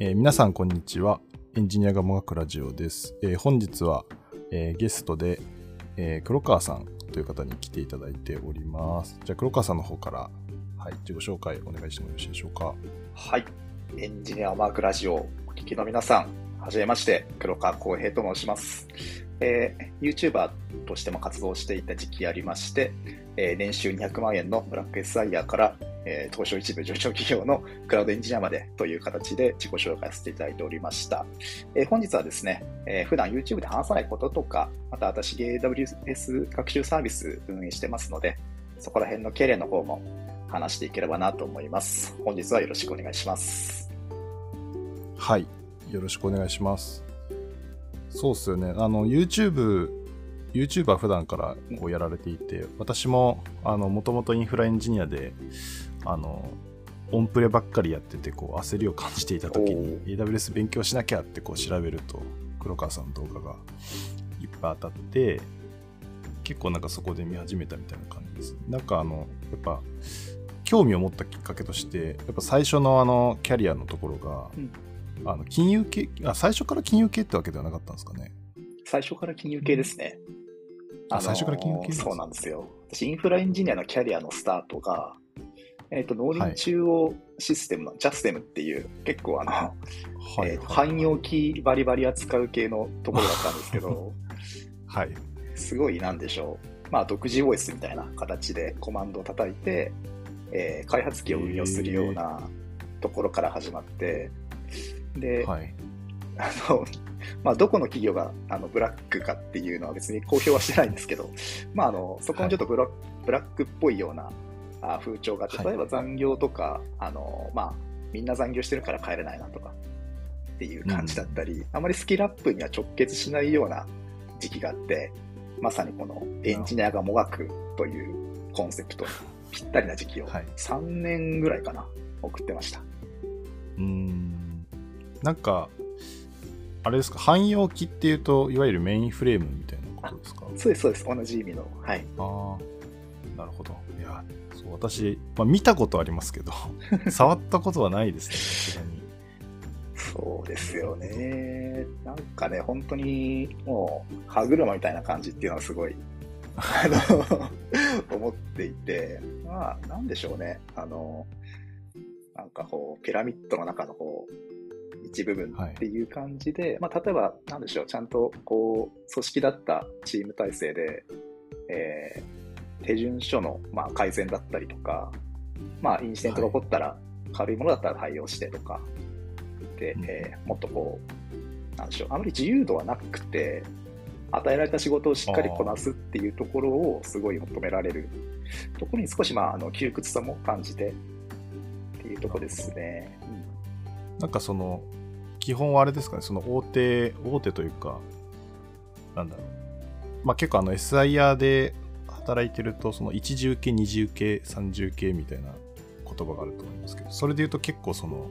えー皆さんこんにちは。エンジニアがもがくラジオです。えー本日は、えーゲストで、え黒川さんという方に来ていただいております。じゃあ黒川さんの方から、はい、自己紹介お願いしてもよろしいでしょうか？はい。エンジニアマークラジオお聞きの皆さん、はじめまして、黒川浩平と申します。えー、YouTuber としても活動していた時期ありまして、えー年収200万円のブラック SIR から、えー東証一部上場企業のクラウドエンジニアまでという形で自己紹介させていただいておりました。えー本日はですね、えー普段 YouTube で話さないこととか、また私 AWS 学習サービス運営してますので、そこら辺の経連の方も話していければなと思います。本日はよろしくお願いします。はい、よろしくお願いします。そうっすよね。あの、YouTube、YouTuber 普段からこうやられていて、私も、あの、もともとインフラエンジニアで、あの、オンプレばっかりやってて、こう、焦りを感じていた時に、AWS 勉強しなきゃってこう調べると、黒川さんの動画がいっぱい当たって、結構なんかそこで見始めたみたいな感じです。なんかあの、やっぱ、興味を持ったきっかけとして、やっぱ最初のあの、キャリアのところが、うんあの金融系あ、最初から金融系ってわけではなかったんですかね。最初から金融系ですね。あ最初から金融系そうなんですよ。私、インフラエンジニアのキャリアのスタートが、えっ、と、農林中央システムのジャステムっていう、結構あの、はい。えーと汎用機バリバリ扱う系のところだったんですけど、はい。すごいなんでしょう。まあ、独自 OS みたいな形でコマンドを叩いて、えー開発機を運用するようなところから始まって、で、はい。あの、まあ、どこの企業があのブラックかっていうのは別に公表はしてないんですけど、まあ、あのそこのちょっとブラ,、ブラックっぽいようなあ風潮があって、はい例えば残業とか、あのまあ、みんな残業してるから帰れないなとかっていう感じだったり、あまりスキルアップには直結しないような時期があって、まさにこのエンジニアがもがくというコンセプトにぴったりな時期をはい3年ぐらいかな、送ってました。うーん。なんか、あれですか、汎用機っていうと、いわゆるメインフレームみたいなことですか？そうです、そうです、同じ意味の。はい。ああ、なるほど。いや、そう、私、まあ、見たことありますけど、触ったことはないですね、さすがに。そうですよね。なんかね、本当にもう歯車みたいな感じっていうのはすごい、あの、思っていて、まあ、なんでしょうね。あの、なんかこう、ピラミッドの中のこう、一部分っていう感じで、まあ、例えば、なんでしょう、ちゃんとこう、組織だったチーム体制で、えー手順書の、まあ、改善だったりとか、まあ、インシデントが起こったら、軽いものだったら対応してとか、で、うんえーもっとこう、なんでしょう、あまり自由度はなくて、与えられた仕事をしっかりこなすっていうところをすごい求められるところに少し、まあ、あの窮屈さも感じてっていうところですね。なんかその、基本はあれですかね、その大手、大手というか、なんだろう。まあ結構あの SIR で働いてると、その一重系、二重系、三重系みたいな言葉があると思いますけど、それで言うと結構その、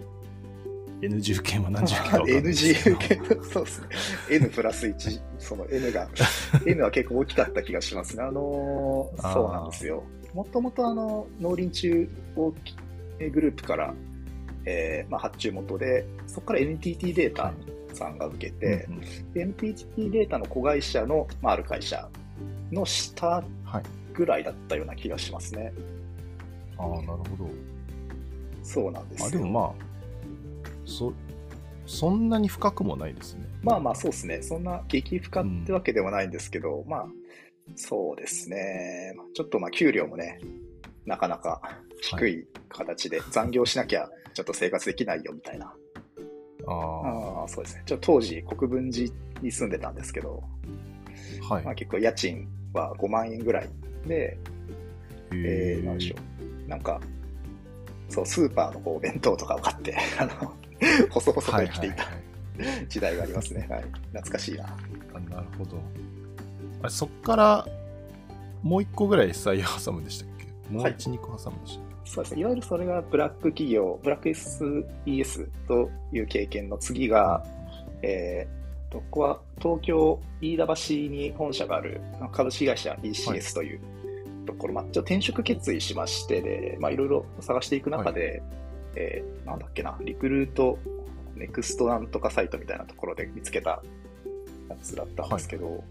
N 重系は何重系か分かんない そうですね。N プラス1、その N が、N は結構大きかった気がしますね。あのーそうなんですよ。もともとあの、農林中央グループから、えーまあ、発注元で、そこから NTT データさんが受けて、うんうんで NTT データの子会社の、まあ、ある会社の下はい。ぐらいだったような気がしますね。ああ、なるほど。そうなんですよ。あでもまあ、そ、そんなに深くもないですね。まあまあそうですね。そんな激深ってわけではないんですけど、まあ、そうですね。ちょっとまあ給料もね、なかなか低い形で残業しなきゃちょっと生活できないよみたいな。ああ、ああ、そうですね。ちょっと当時国分寺に住んでたんですけど、はい。まあ結構家賃は5万円ぐらいで、えー、なんでしょう。なんか、そう、スーパーのこう弁当とかを買って、あの、細々と生きていたはい時代がありますね。はい。懐かしいな。あなるほど。あれそっから、もう一個ぐらい SIR 挟むんでしたっけ？もうはい一、二個挟むんでしたっそうですね。いわゆるそれがブラック企業、ブラック SES という経験の次が、えここは東京飯田橋に本社がある株式会社 ECS というところ、まあ、ちょ転職決意しましてで、まあ、いろいろ探していく中で、えーなんだっけな、リクルートネクストなんとかサイトみたいなところで見つけたやつだったんですけど、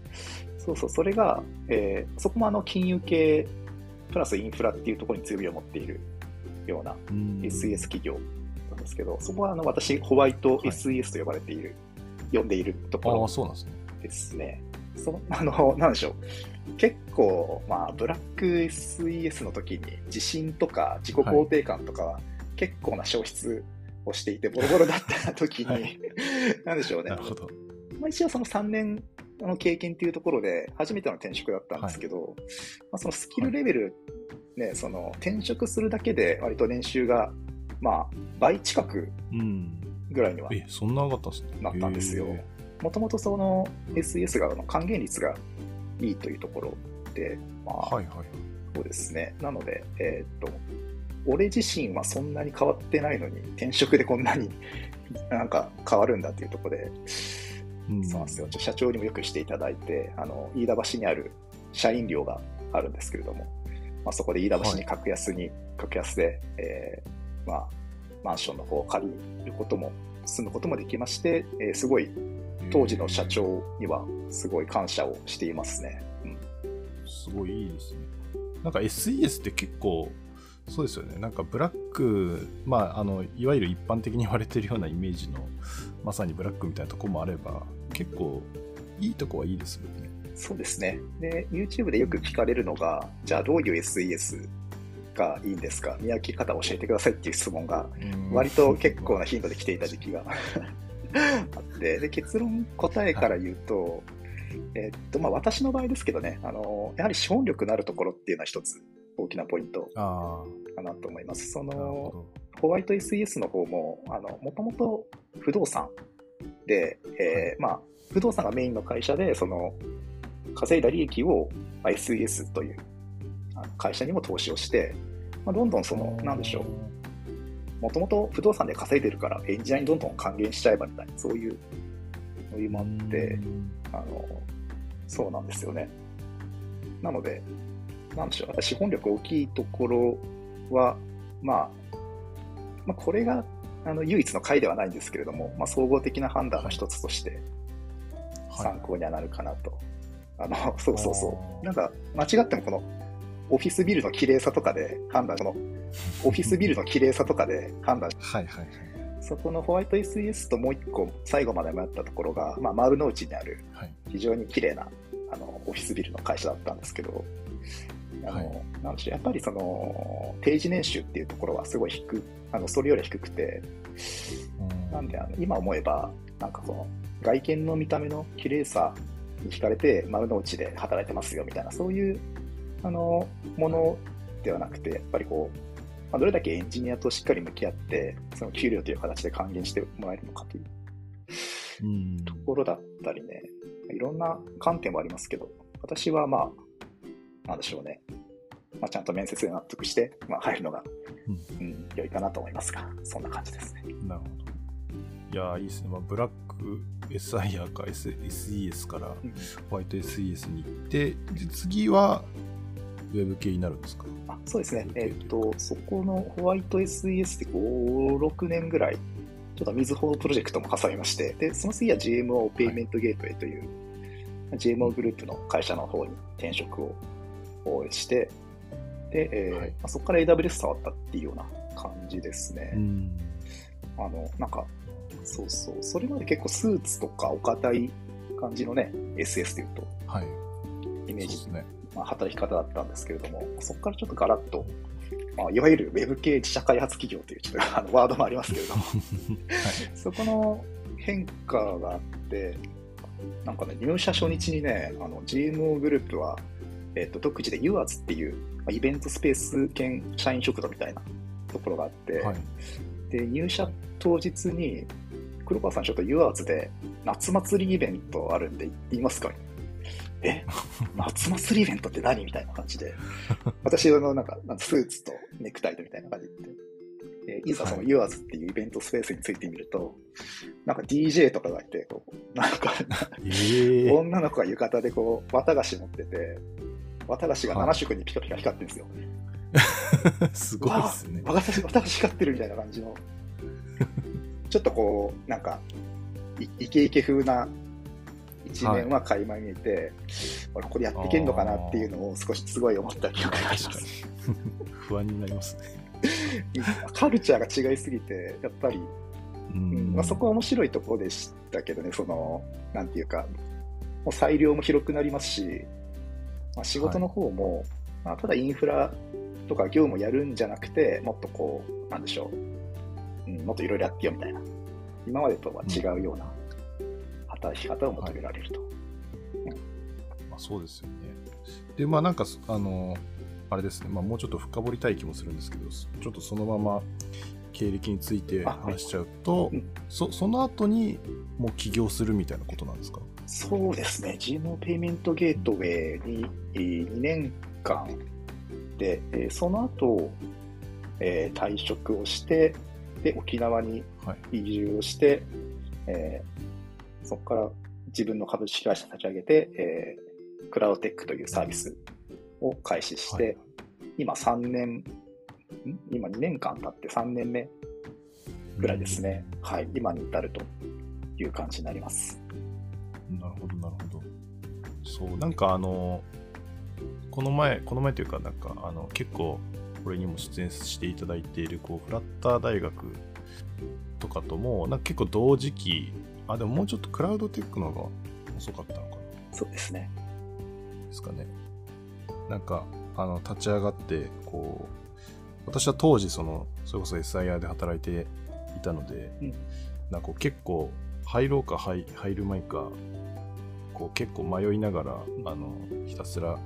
そうそう、それが、えーそこもあの金融系プラスインフラっていうところに強みを持っているようなうん。SES 企業なんですけど、そこはあの私、ホワイトはい SES と呼ばれている、呼んでいるところああ、そうなんですね。その、あの、なんでしょう。結構、まあ、ブラック SES の時に地震とか自己肯定感とかは結構な消失をしていて、ボロボロだった時に、はい なんでしょうねな。るほど。まあ、一応その3年の経験っていうところで初めての転職だったんですけど、まあ、そのスキルレベル、ね、その転職するだけで割と年収が、まあ、倍近くうん。ぐらいにはえ、そんな上がった。なったんですよへもともとその SES があの還元率がいいというところで、まあ、ーはいはい。そうですね。なので、えーっと、俺自身はそんなに変わってないのに、転職でこんなに なんか変わるんだっていうところで、うんそうなんですよ。社長にもよくしていただいて、あの、飯田橋にある社員寮があるんですけれども、まあ、そこで飯田橋に格安に、格安で、えーまあ、マンションの方を借りることも、住むこともできまして、えーすごい当時の社長にはすごい感謝をしていますね。うんすごいいいですね。なんか SES って結構、そうですよね。なんかブラック、まあ、あの、いわゆる一般的に言われてるようなイメージの、まさにブラックみたいなとこもあれば、結構、いいとこはいいですよね。そうですね。で、YouTube でよく聞かれるのが、じゃあどういう SES がいいんですか？見分け方を教えてくださいっていう質問が、割と結構な頻度で来ていた時期が。あって、で、結論答えから言うと、えっと、まあ私の場合ですけどね、あの、やはり資本力のあるところっていうのは一つ大きなポイントあかなと思います。その、ほホワイト SES の方も、あの、もともと不動産で、えーまあ、不動産がメインの会社で、その、稼いだ利益を、まあ SES という会社にも投資をして、まあ、どんどんそど。の、なんでしょう、もともと不動産で稼いでるから、エンジニアにどんどん還元しちゃえばみたいな、そういうノリもあってう、んあの、そうなんですよね。なので、なんでしょう、資本力大きいところは、まあ、まあ、これがあの唯一の回ではないんですけれども、まあ、総合的な判断の一つとして参考にはなるかなと。あの、そうそうそう。なんか、間違ってもこの、オフィスビルの綺麗さとかで判断、この、オフィスビルの綺麗さとかで判断はいはいはい。そこのホワイト SES ともう一個最後まで迷ったところが、まあ、丸の内にあるはい。非常に綺麗なあのオフィスビルの会社だったんですけど、あのはいなんでしょうやっぱりその定時年収っていうところはすごい低あのそれより低くて、なんであの今思えば、なんかその外見の見た目の綺麗さに惹かれて丸の内で働いてますよみたいな、そういうあのものではなくて、やっぱりこう、まあ、どれだけエンジニアとしっかり向き合って、その給料という形で還元してもらえるのかといううん。ところだったりね、いろんな観点もありますけど、私はまあ、なんでしょうね、まあ、ちゃんと面接で納得して、まあ、入るのが、うんうん、良いかなと思いますが、そんな感じですね。なるほど。いやーいいですね。まあ、ブラック SIR か S SES からうんホワイト SES に行って、で次はウェブ系になるんですか？あそうですね、うんえっ、と、そこのホワイト SES で5、6年ぐらい、ちょっと水穂プロジェクトも挟みまして、で、その次は GMO ペイメントゲートウェイという、GMO グループの会社の方に転職をして、で、えーはいまあ、そこから AWS 触ったっていうような感じですね。ん。あの、なんか、そうそう、それまで結構スーツとかお堅い感じのね、SS でいうと、はい。イメージですね。まあ、働き方だったんですけれども、そこからちょっとガラッと、まあ、いわゆるウェブ系自社開発企業というちょっとあのワードもありますけれども、そこの変化があって、なんかね、入社初日にね、あの GMO グループは、えっと独自で UARS っていう、まあ、イベントスペース兼社員食堂みたいなところがあって、はい。で入社当日に、黒川さん、ちょっと UARS で夏祭りイベントあるんで行ってみますかえ夏祭りイベントって何みたいな感じで、私のなんか、なんかスーツとネクタイとみたいな感じで、でいざそのはい UARS っていうイベントスペースについてみると、なんか DJ とかがいて、こうなんか、ええ女の子が浴衣でこう、綿菓子持ってて、綿菓子が7色にピカピカ光ってるんですよ。すごいですね。綿菓子光ってるみたいな感じの。ちちょっとこう、なんか、いイケイケ風な一面は垣間見えて、俺これやっていけるのかなっていうのを少しすごい思った記憶があります。不安になりますね。カルチャーが違いすぎて、やっぱり、ううんまあ、そこは面白いところでしたけどね、その、なんていうか、もう裁量も広くなりますし、まあ、仕事の方も、まあ、ただインフラとか業務をやるんじゃなくて、もっとこう、なんでしょう、うん、もっといろいろやってよみたいな、今までとは違うような働き方を求められると。まあ、そうですよね。で、まあなんか、あの、あれですね、まあ、もうちょっと深掘りたい気もするんですけど、ちょっとそのまま経歴について話しちゃうと、うんそその後にもう起業するみたいなことなんですか？そうですね、GMO ペイメントゲートウェイにえー2年間で、えーその後、えー退職をして、で、沖縄にはい。移住をして、えーそこから自分の株式会社立ち上げて、えークラウドテックというサービスを開始して、はい今3年、ん？今2年間経って3年目ぐらいですね。はい、今に至るという感じになります。なるほど、なるほど。そう、なんかあの、この前、この前というか、なんか、あの、結構、これにも出演していただいている、こう、フラッター大学とかとも、なんか結構同時期、あ、でももうちょっとクラウドテックの方が遅かったのかなそうですね。ですかね。なんか、あの、立ち上がって、こう、私は当時、その、それこそ SIR で働いていたので、うんなんか結構、入ろうか入入る前か、こう結構迷いながら、あの、ひたすら、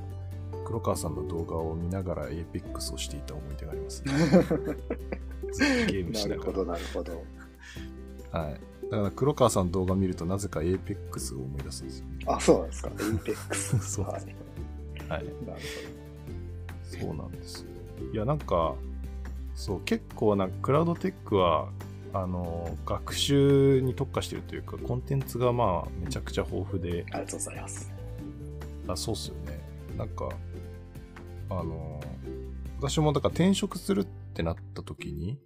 黒川さんの動画を見ながら APEX をしていた思い出があります、ね。ずっとゲームしながなるほど、なるほど。ら。はい。だから黒川さんの動画見るとなぜか APEX を思い出すんですよね。あ、そうなんですか。APEX。そうはい。はい。なるそうなんですよ。いや、なんか、そう、結構な、クラウドテックは、あの、学習に特化してるというか、コンテンツがまあ、めちゃくちゃ豊富で。ありがとうございます。あそうっすよね。なんか、あの、私もだから転職するってなった時に、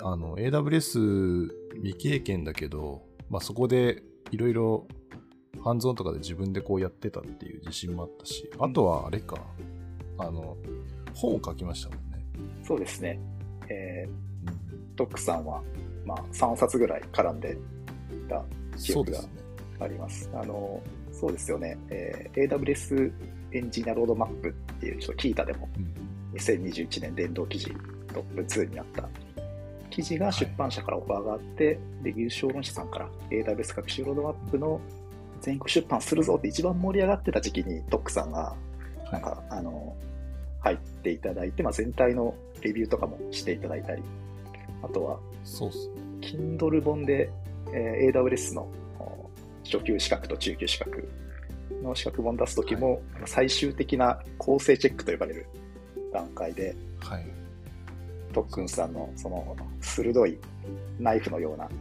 あの、AWS 未経験だけど、まあそこでいろいろハンズオンとかで自分でこうやってたっていう自信もあったし、あとはあれか、あの、本を書きましたもんね。そうですね。えー、トックさんは、まあ、3冊ぐらい絡んでた記憶が。あります。あの、そうですよね。えー AWS エンジニアロードマップっていう、ちょっと聞いたでも、うん2021年電動記事トップ2になった記事が出版社からオファーがあって、で、優勝論者さんから AWS 学習ロードマップの全国出版するぞって一番盛り上がってた時期にトックさんが、なんか、あの、入っていただいて、まあ、全体のレビューとかもしていただいたり、あとは、そうっすね。Kindle 本で、えー AWS のお初級資格と中級資格の資格本出すときも、最終的な構成チェックと呼ばれる段階で、はい。特訓さんのその鋭いナイフのようなレ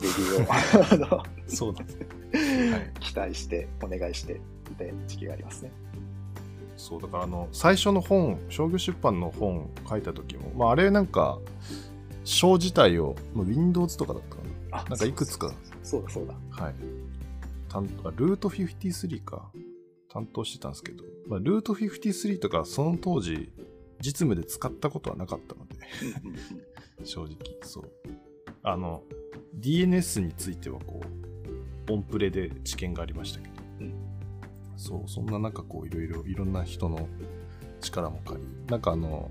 ビューを そうですね。はい。期待してお願いしていた時期がありますね。そう、だからあの、最初の本、商業出版の本書いた時も、まああれなんか、章自体を、まあ Windows とかだったかな。あなんかいくつか、そうだそうだ。はい。担当あルート53か。担当してたんですけど、まあ、ルート53とかその当時、実務で使ったことはなかったので、正直、そう。あの、DNS についてはこう、オンプレで知見がありましたけど、うん。そう、そんな中こう、いろいろ、いろんな人の力も借り、なんかあの、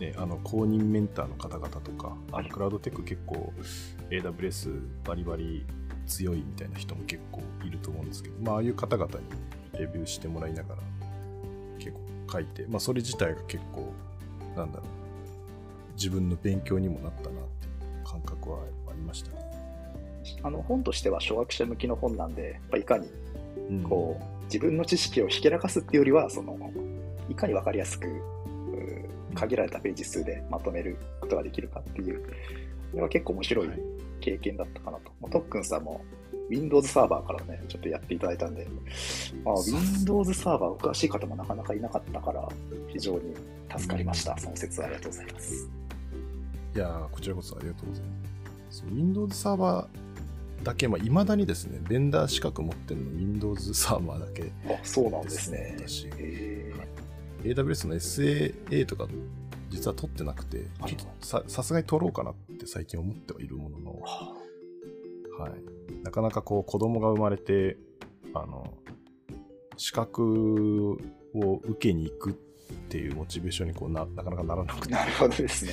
ね、あの公認メンターの方々とか、あはい。のクラウドテック結構 AWS バリバリ強いみたいな人も結構いると思うんですけど、まあ、ああいう方々にレビューしてもらいながら結構書いて、まあ、それ自体が結構、なんだろう、自分の勉強にもなったなっていう感覚はありましたね。あの本としては初学者向きの本なんで、やっぱいかにうんこう自分の知識をひけらかすっていうよりは、そのいかに分かりやすく限られたページ数でまとめることができるかっていう、これは結構面白いはい経験だったかなと。もう特訓さんも Windows サーバーからね、ちょっとやっていただいたんで、まあ、Windows サーバーお詳しい方もなかなかいなかったから、非常に助かりました。その説はありがとうございます。いやーこちらこそありがとうございます。Windows サーバーだけ、まあ、未だにですね、ベンダー資格持ってるの Windows サーバーだけあ、そうなんですね。私。へー。AWS の SAA とか実は取ってなくて、ささすがに取ろうかなって最近思ってはいるものの、ははい、なかなかこう子供が生まれて、あの、資格を受けに行くっていうモチベーションにこうななかなかならなくて、あなるほどですね。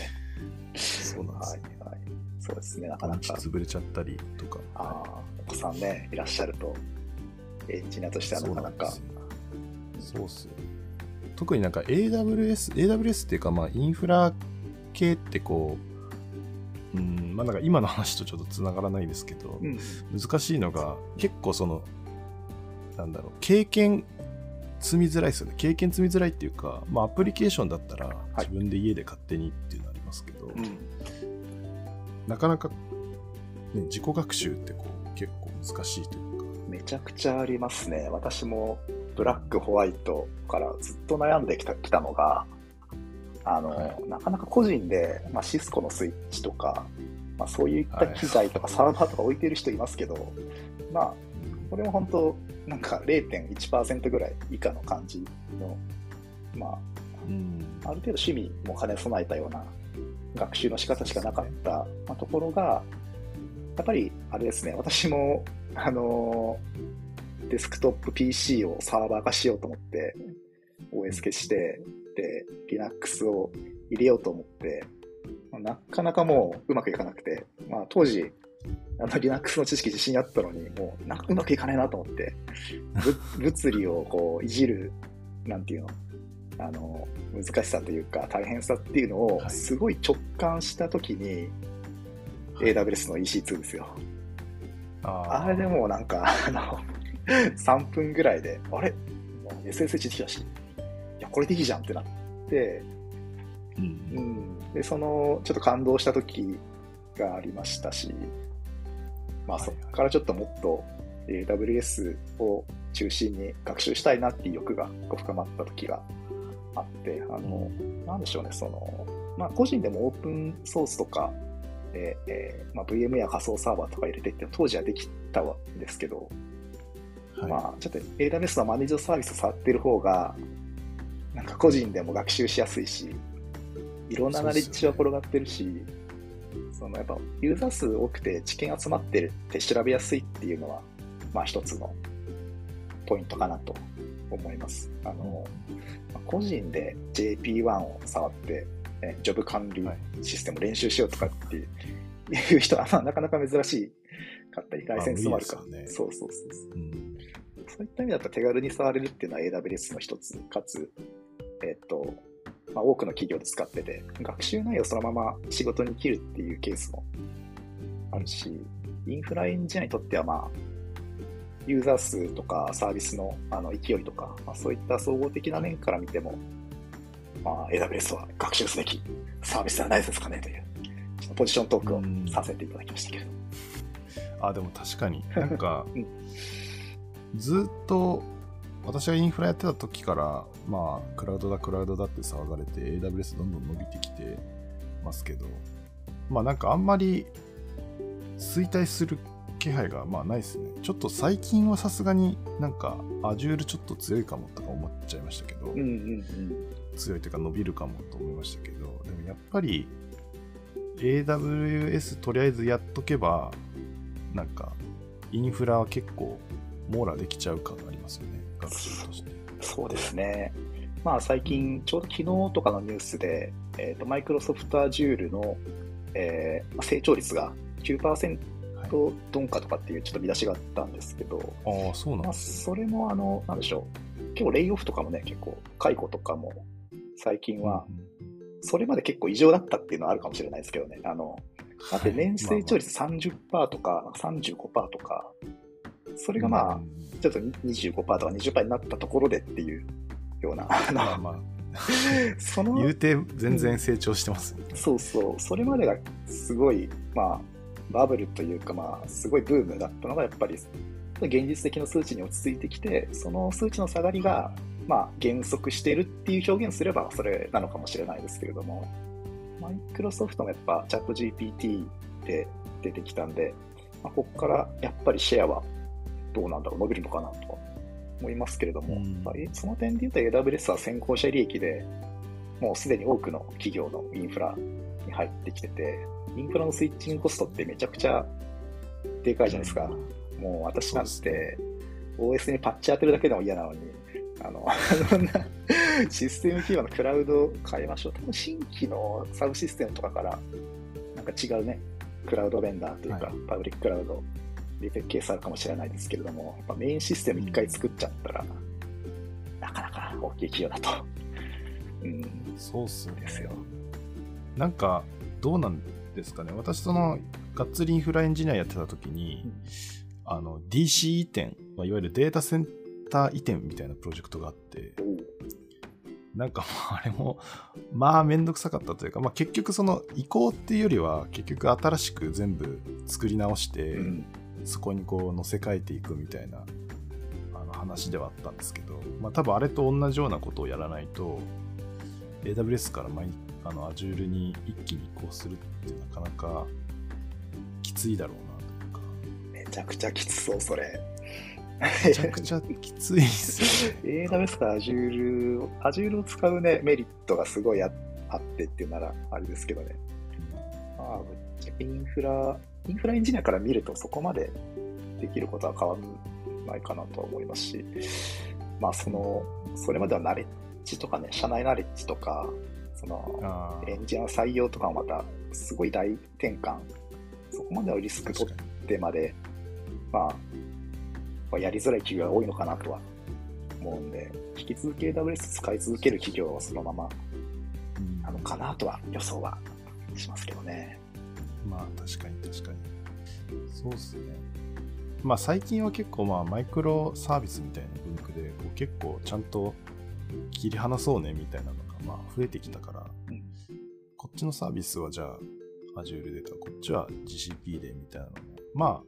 そうなんですはいはい。そうですね、なかな土か。日潰れちゃったりとか。ああ、お子さんね、いらっしゃると、エンジニアとしてはなかなか。そうっすよ。特になんか AWS、AWS っていうかまあインフラ系ってこう、うん、まあなんか今の話とちょっとつながらないですけど、うん。難しいのが結構その、なんだろう、経験積みづらいですよね。経験積みづらいっていうか、まあアプリケーションだったらい自分で家で勝手にっていうのありますけど、うん。なかなか、ね、自己学習ってこう結構難しいというか、めちゃくちゃありますね。私もブラック、ホワイトからずっと悩んできたきたのが、あの、はなかなか個人で、まあ、シスコのスイッチとか、まあ、そういった機材とかサーバーとか置いてる人いますけど、まあ、これも本当、なんか0.1%ぐらい以下の感じの、まあ、うん。ある程度趣味も兼ね備えたような学習の仕方しかなかった、まあ、ところが、やっぱりあれですね、私も、あのーデスクトップ PC をサーバー化しようと思って、OS 消して、で、Linux を入れようと思って、まあなかなかもううまくいかなくて、まあ当時、あの Linux の知識自信あったのに、もうなんかうまくいかないなと思って、ぶ物理をこういじる、なんていうの、あの、難しさというか大変さっていうのをはい。すごい直感したときに、AWS の EC2 ですよ。ああれでもうなんか、あの、3分ぐらいで、あれ？SSH できたし、これでいいじゃんってなって、うん。うん。で、その、ちょっと感動した時がありましたし、まあはいそこからちょっともっと AWS を中心に学習したいなっていう欲が深まった時があって、あの、なんでしょうね、その、まあ個人でもオープンソースとか、えーえーまあ、VM や仮想サーバーとか入れてって当時はできたんですけど、はい。まあ、ちょっと AWS のマネージドサービスを触ってる方が、なんか個人でも学習しやすいし、いろんなナレッジは転がってるし、そのやっぱユーザー数多くて知見集まってるって調べやすいっていうのは、まあ一つのポイントかなと思います。あの、まあ個人で JP1 を触って、えジョブ管理はいシステムを練習しようとかっていう人は、まあなかなか珍しいかったり、ライセンスもあるから、まあ無理ですそうそうそうそう。うんそういった意味だと手軽に触れるっていうのは AWS の一つ、かつ、えっと、まあ、多くの企業で使ってて、学習内容をそのまま仕事に切るっていうケースもあるし、インフラエンジニアにとっては、まあ、ユーザー数とかサービスのあの勢いとか、まあ、そういった総合的な面から見ても、まあ、AWS は学習すべきサービスではないですかねという、ちょっとポジショントークをうん。させていただきましたけれど。あ、でも確かに、なんか うん、ずっと、私がインフラやってた時から、まあ、クラウドだ、クラウドだって騒がれて、AWS どんどん伸びてきてますけど、まあなんかあんまり衰退する気配がまあないですね。ちょっと最近はさすがになんか Azure ちょっと強いかもとか思っちゃいましたけど、うんうんうん。強いというか伸びるかもと思いましたけど、でもやっぱり AWS とりあえずやっとけば、なんかインフラは結構網羅できちゃう感がありますよね、学習として。そうですね。まあ最近、ちょうど昨日とかのニュースで、えっ、と、マイクロソフト Azure の、えーまあ成長率が9%はい、鈍化とかっていうちょっと見出しがあったんですけど、そうなんまあ、それもあの、なんでしょう。結構レイオフとかもね、結構解雇とかも最近ね。は、うんそれまで結構異常だったっていうのはあるかもしれないですけどね。あの、だって年成長率30%とか35%とか、それがまあ、うん。ちょっと25%とか20%になったところでっていうような、まあまあ、その、言うて全然成長してますね。そうそう、それまでがすごい、まあ、バブルというか、まあ、すごいブームだったのが、やっぱり、現実的な数値に落ち着いてきて、その数値の下がりが、まあ、減速しているっていう表現すれば、それなのかもしれないですけれども、マイクロソフトもやっぱ、チャット GPT で出てきたんで、まあ、ここからやっぱりシェアはどうなんだろう、伸びるのかなと思いますけれども、うんその点で言うと AWS は先行者利益で、もうすでに多くの企業のインフラに入ってきてて、インフラのスイッチングコストってめちゃくちゃでかいじゃないですか。もう私なんて OS にパッチ当てるだけでも嫌なのに、あの、そんなシステム企業のクラウド変えましょう。多分新規のサブシステムとかから、なんか違うね、クラウドベンダーというか、はいパブリッククラウドで設計されるかもしれないですけれども、やっぱメインシステム一回作っちゃったら、なかなか大きい企業だと。うん、そうっすねですよ。なんか、どうなんですかね。私、その、がっつりインフラエンジニアやってた時に、あの、DC 移転、まあ、いわゆるデータセンター移転みたいなプロジェクトがあって、なんかもうあれも、まあめんどくさかったというか、まあ結局その移行っていうよりは、結局新しく全部作り直して、うんそこにこう乗せ替えていくみたいなあの話ではあったんですけど、まあ多分あれと同じようなことをやらないと、AWS から毎あの Azure に一気に移行するってなかなかきついだろうなというか、めちゃくちゃきつそう、それ。めちゃくちゃきついっすよね。AWS から Azure を、Azure を使うね、メリットがすごいああってっていうならあれですけどね。まあ、ぶっちゃけインフラ、インフラエンジニアから見るとそこまでできることは変わらないかなとは思いますし、まあ、その、それまではナレッジとかね、社内ナレッジとか、その、エンジニアの採用とかもまた、すごい大転換。そこまでのリスク取ってまで、まあ、まあやりづらい企業が多いのかなとは思うんで、引き続き AWS 使い続ける企業はそのままになのかなとは予想はしますけどね。まあ確かに確かに。そうっすね。まあ最近は結構まあマイクロサービスみたいな文句でこう結構ちゃんと切り離そうねみたいなのがまあ増えてきたから、うんこっちのサービスはじゃあ Azure でとかこっちは GCP でみたいなのもま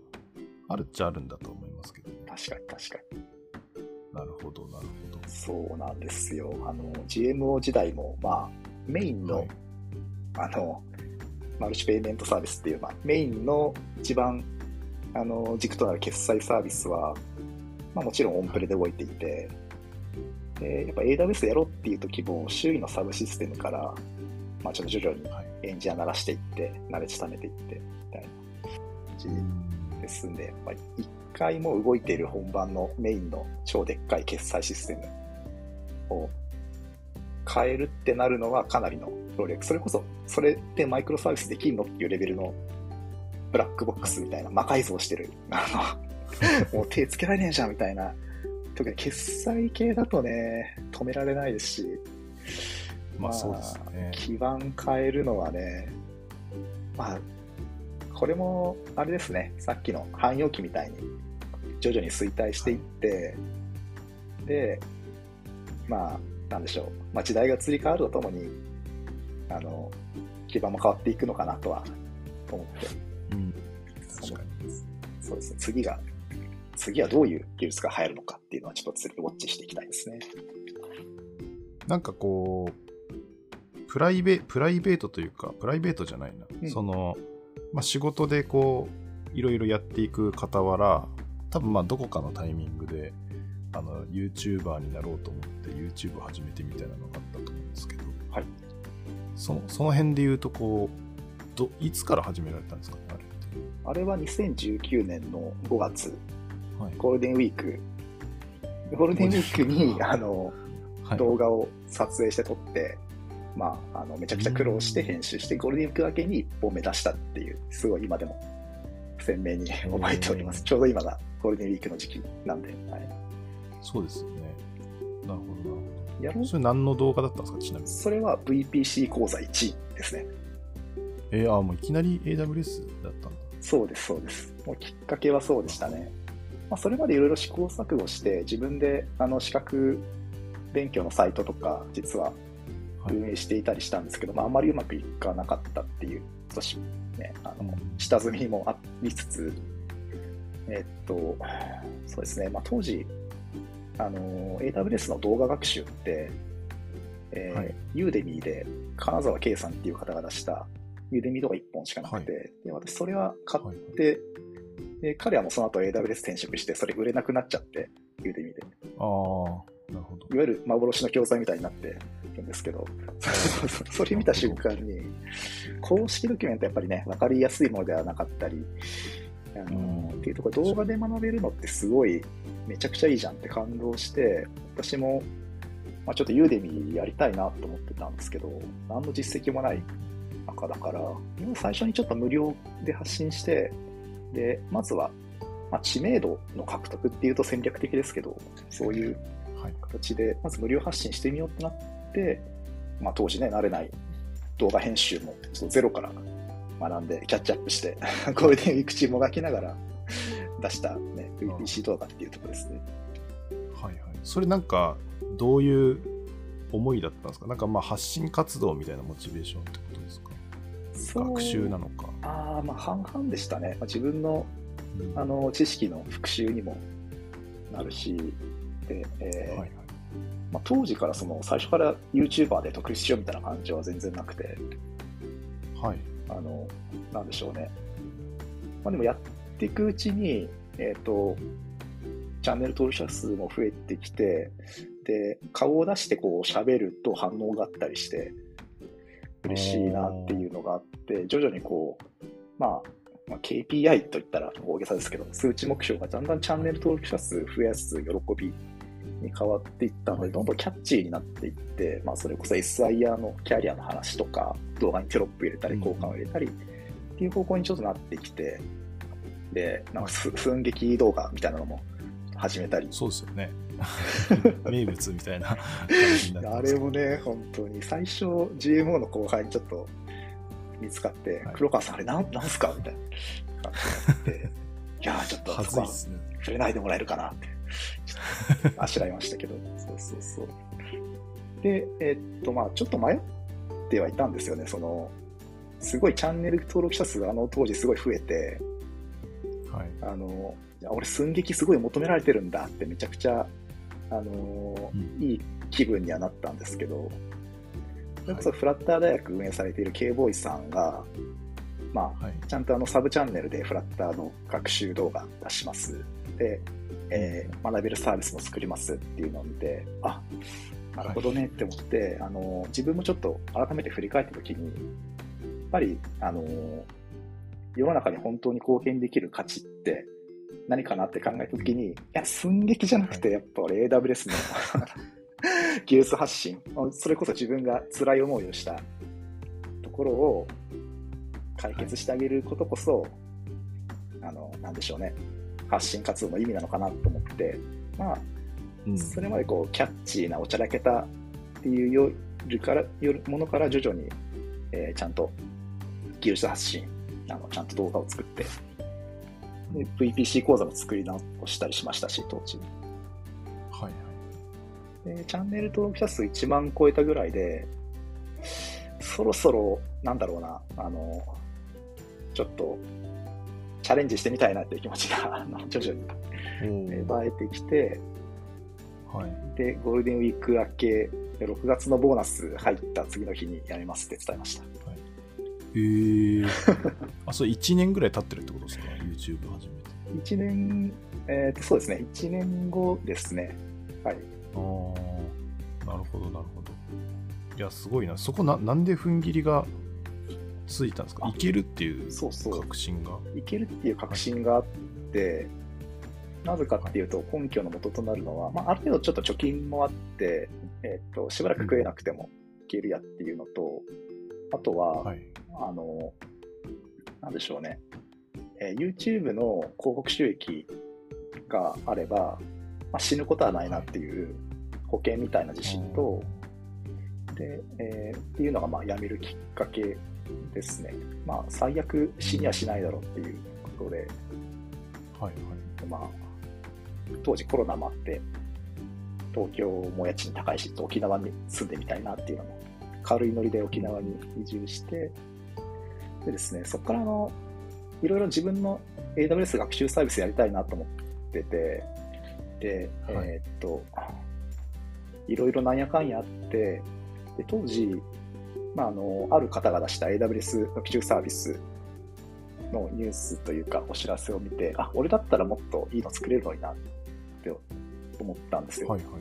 ああるっちゃあるんだと思いますけどね。確かに確かに。なるほどなるほど。そうなんですよ。あの、GMO 時代も、まあ、メインの、はいあの、マルチペイメントサービスっていう、まあ、メインの一番、あの、軸となる決済サービスは、まあ、もちろんオンプレで動いていて、で、やっぱ AWS でやろうっていう時も、周囲のサブシステムから、まあ、ちょっと徐々にはい。エンジニア慣らしていって、慣れ固めていって、みたいな感じですんで、まあ、一回もう動いている本番のメインの超でっかい決済システムを変えるってなるのはかなりの労力。それこそ、それってマイクロサービスできるのっていうレベルのブラックボックスみたいな、魔改造してる。あの、もう手つけられねえじゃんみたいな。特に決済系だとね、止められないですし、まあそうですね。基盤変えるのはね、まあ、これも、あれですね、さっきの汎用機みたいに、徐々に衰退していって、で、まあ、なんでしょう、まあ、時代が移り変わるとともに、あの、基盤も変わっていくのかなとは思って、うん。そうですね、次が、次はどういう技術が流行るのかっていうのは、ちょっと次ウォッチしていきたいですね。なんかこう、プライベプライベートというか、プライベートじゃないな。うんその、まあ、仕事でこう、いろいろやっていく傍ら、多分まあどこかのタイミングで、あの、YouTuber になろうと思って YouTube を始めてみたいなのがあったと思うんですけど、はい。そのその辺で言うと、こう、どいつから始められたんですか？ね、あれって。あれは2019年の5月、はい。ゴールデンウィーク、ゴールデンウィークに、あの、はい、動画を撮影して撮って、まあ、あのめちゃくちゃ苦労して編集して、ゴールデンウィークだけに1本目出したっていう、すごい今でも鮮明に覚えております。うんちょうど今がゴールデンウィークの時期なんで、はい、そうですよね。なるほど、なるほや。それ何の動画だったんですか、ちなみに。それは VPC 講座1ですね。えー、あ、もういきなり AWS だったんだ。そうです、そうです。もうきっかけはそうでしたね。まあ、それまでいろいろ試行錯誤して、自分であの資格勉強のサイトとか、実ははい運営していたりしたんですけど、まあ、あまりうまくいかなかったっていう、少しね、あの下積みもありつつ、えっと、そうですね、まあ、当時、あの、AWS の動画学習って、えーはい。ユーデミーで金沢圭さんっていう方が出したユーデミ動画1本しかなくて、はで私それは買っはいて、で彼はもうその後 AWS 転職して、それ売れなくなっちゃって、ユーデミで。ああ、なるほど。いわゆる幻の教材みたいになってるんですけど、それ見た瞬間に、公式ドキュメントやっぱりね、分かりやすいものではなかったり、あのうん。っていうところ動画で学べるのってすごい、めちゃくちゃいいじゃんって感動して、私も、まあ、ちょっとユーデミーやりたいなと思ってたんですけど、何の実績もない中だから、今最初にちょっと無料で発信して、で、まずは、まあ、知名度の獲得っていうと戦略的ですけど、そういうはい。形で、まず無料発信してみようってなって、まあ、当時ね、慣れない動画編集もゼロから学んでキャッチアップして、ゴールデンウィーク中もがきながら出した、ね、VPC 動画っていうところですね。はいはい。それなんか、どういう思いだったんですか？なんかまあ発信活動みたいなモチベーションってことですか？学習なのか。ああ、まあ半々でしたね。まあ、自分のうんあの知識の復習にもなるし、でえーはいはい。まあ、当時からその最初から YouTuber で独立しようみたいな感じは全然なくて、はい。あの、なんでしょうね。まあ、でもやっていくうちに、えっ、と、チャンネル登録者数も増えてきて、で、顔を出してこう喋ると反応があったりして、嬉しいなっていうのがあって、徐々にこう、まあ、まあ、KPI と言ったら大げさですけど、数値目標がだんだんチャンネル登録者数増やす喜びに変わっていったので、どんどんキャッチーになっていって、まあ、それこそ SIR のキャリアの話とか、動画にテロップ入れたり、うん。交換を入れたりっていう方向にちょっとなってきて、で、なんかす寸劇動画みたいなのも始めたり、そうですよね。名物みたいなあれもね、本当に。最初 GMO の後輩にちょっと見つかって、はい。黒川さん、あれなんなんすか？みたいな。感じいやー、ちょっと。触れないでもらえるかなって、あしらいましたけど、そうそうそう。で、えっと、まあちょっと迷ってはいたんですよね、その、すごいチャンネル登録者数があの当時すごい増えて、はい。あの、俺寸劇すごい求められてるんだってめちゃくちゃ、あの、うんいい気分にはなったんですけど、それこそフラッター大学運営されている K ボーイさんが、まあ、はい。ちゃんとあのサブチャンネルでフラッターの学習動画出します。で、えー学べるサービスも作りますっていうのを見て、あ、なるほどねって思って、あの、自分もちょっと改めて振り返ったときに、やっぱり、あの、世の中に本当に貢献できる価値って何かなって考えたときに、いや、寸劇じゃなくて、やっぱ俺 AWS の 技術発信、それこそ自分が辛い思いをしたところを解決してあげることこそ、あの、なんでしょうね、発信活動の意味なのかなと思って、まあ、うん。それまでこう、キャッチーなおちゃらけたっていうよるからよるものから徐々に、えーちゃんと技術発信、あのちゃんと動画を作って、で VPC 講座も作り直したりしましたし、当時。はいはい。でチャンネル登録者数1万超えたぐらいで、そろそろ、なんだろうな、あの、ちょっと、チャレンジしてみたいなっていう気持ちが、徐々に芽生えてきて、はい。で、ゴールデンウィーク明け、で6月のボーナス入った次の日にやめますって伝えました。へー。あ、それ1年ぐらい経ってるってことですか ?YouTube 始めて。1年、えっ、と、そうですね、1年後ですね。はい。ああ、なるほど、なるほど。いや、すごいな。そこな、なんで踏ん切りがついたんですか？あいけるっていうそうそう。確信が。いけるっていう確信があって、なぜかっていうと、根拠の元となるのは、まあ、ある程度ちょっと貯金もあって、えっ、と、しばらく食えなくてもいけるやっていうのと、あとは、はい。あの、なんでしょうね、えー YouTube の広告収益があれば、まあ、死ぬことはないなっていう保険みたいな自信と、で、えーっていうのがまあ辞めるきっかけですね。まあ、最悪死にはしないだろうっていうことで、はいはい。まあ、当時コロナもあって、東京も家賃高いし、沖縄に住んでみたいなっていうのも、軽いノリで沖縄に移住して、でですね、そこからあの、いろいろ自分の AWS 学習サービスやりたいなと思ってて、で、はいえーっと、いろいろなんやかんやあって、で当時、まあ、あの、ある方が出した AWS 学習サービスのニュースというか、お知らせを見て、あ、俺だったらもっといいの作れるのになって思ったんですよ。はいはい。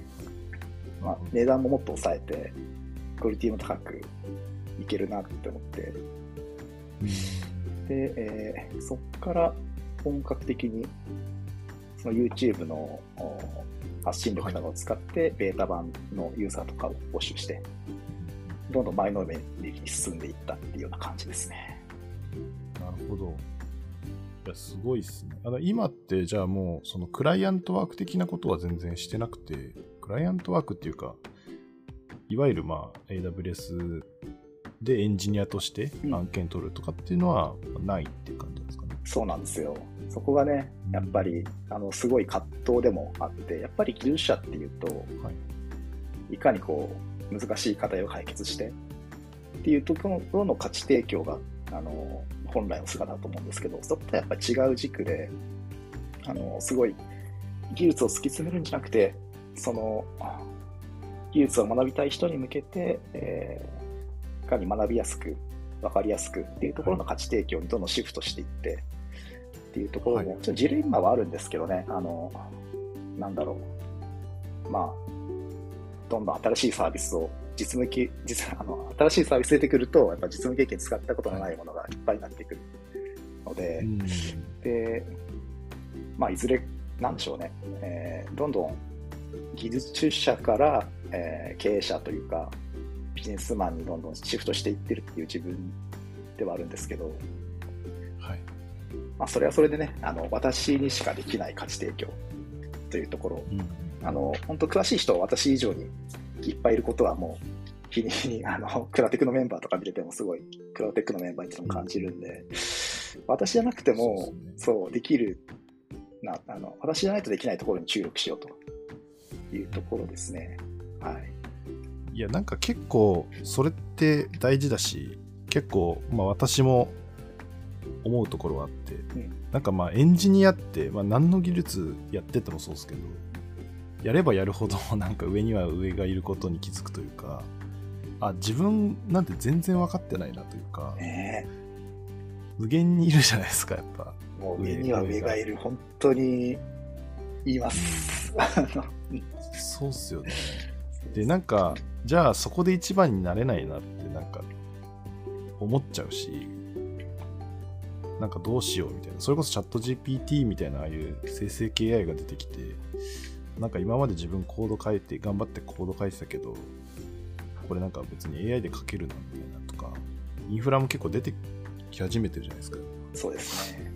まあ、値段ももっと抑えて、クオリティも高くいけるなって思って、で、えーそっから本格的にその YouTube のお発信力などを使って、ベータ版のユーザーとかを募集して、どんどん前のめりに進んでいったっていうような感じですね。なるほど。いや、すごいっすね。あの、今って、じゃあもう、そのクライアントワーク的なことは全然してなくて、クライアントワークっていうか、いわゆるまあ、AWS でエンジニアとしてうん案件取るとかっていうのはないっていう感じですかね。そうなんですよ。そこがね、やっぱり、あの、すごい葛藤でもあって、やっぱり技術者っていうと、はい。いかにこう難しい課題を解決してっていうところの価値提供があの本来の姿だと思うんですけどそことはやっぱり違う軸であのすごい技術を突き詰めるんじゃなくてその技術を学びたい人に向けて、えーいかに学びやすく分かりやすくっていうところの価値提供にどんどんシフトしていってっていうところも、はい。ちょっとジレンマはあるんですけどね。あのなんだろう。まあどんどん新しいサービスを実務系実 あの新しいサービス出てくるとやっぱ実務経験使ったことのないものがいっぱいになってくるので、うん。でまあいずれなんでしょうね、えーどんどん技術者から、えー経営者というかビジネスマンにどんどんシフトしていってるっていう自分ではあるんですけど、はい。まあ、それはそれでねあの私にしかできない価値提供というところをうん。あの、本当詳しい人は私以上にいっぱいいることはもう、日に日に、あの、クラテクのメンバーとか見ててもすごい、クラテクのメンバーにいつも感じるんで、私じゃなくても、そうねそう、できる、な、あの、私じゃないとできないところに注力しようというところですね。はい。いや、なんか結構、それって大事だし、結構、まあ私も思うところはあって、んなんかまあエンジニアって、まあ何の技術やっててもそうですけど、やればやるほど、なんか上には上がいることに気づくというか、あ、自分なんて全然分かってないなというか、ね無限にいるじゃないですか、やっぱ。えもう上には上がいる、本当に言います。そうっすよね。で、なんか、じゃあそこで一番になれないなって、なんか、思っちゃうし、なんかどうしようみたいな。それこそチャット GPT みたいな、ああいう生成系 AI が出てきて、なんか今まで自分コード書いて、頑張ってコード書いてたけど、これなんか別に AI で書けるなみたいなとか、インフラも結構出てき始めてるじゃないですか。そうですね。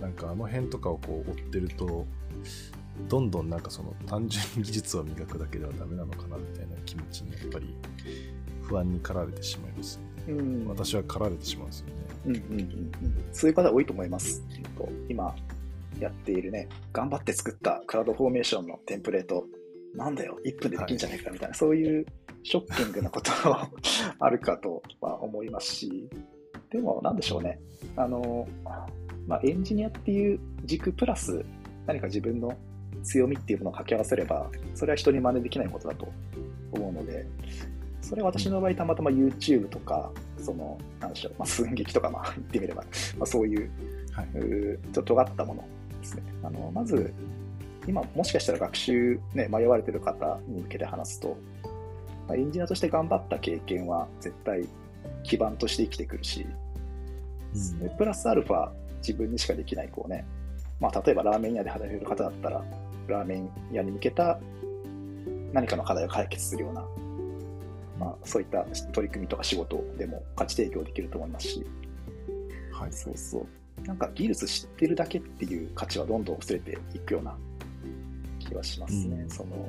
なんかあの辺とかをこう追ってると、どんどんなんかその単純に技術を磨くだけではダメなのかなみたいな気持ちにやっぱり不安に駆られてしまいますよね。うん私は駆られてしまうんですよね。うんうんうんうん、そういう方多いと思います。今やっているね、頑張って作ったクラウドフォーメーションのテンプレート、なんだよ、1分でできんじゃないかみたいな、そういうショッキングなこともあるかとは思いますし、でもなんでしょうね、あの、まあ、エンジニアっていう軸プラス何か自分の強みっていうものを掛け合わせれば、それは人に真似できないことだと思うので、それは私の場合、たまたま YouTube とか、その、なんでしょう、まあ、寸劇とか、まあ、言ってみれば、まあ、そういう、はい。うーちょっと尖ったものですね。あの、まず、今、もしかしたら学習、ね、迷われてる方に向けて話すと、まあ、エンジニアとして頑張った経験は、絶対、基盤として生きてくるし、うんでプラスアルファ、自分にしかできない、こうね、まあ、例えばラーメン屋で働いてる方だったら、ラーメン屋に向けた何かの課題を解決するような、まあ、そういった取り組みとか仕事でも価値提供できると思いますし、はい。そうそう。なんか技術知ってるだけっていう価値はどんどん薄れていくような気はしますね。うんその、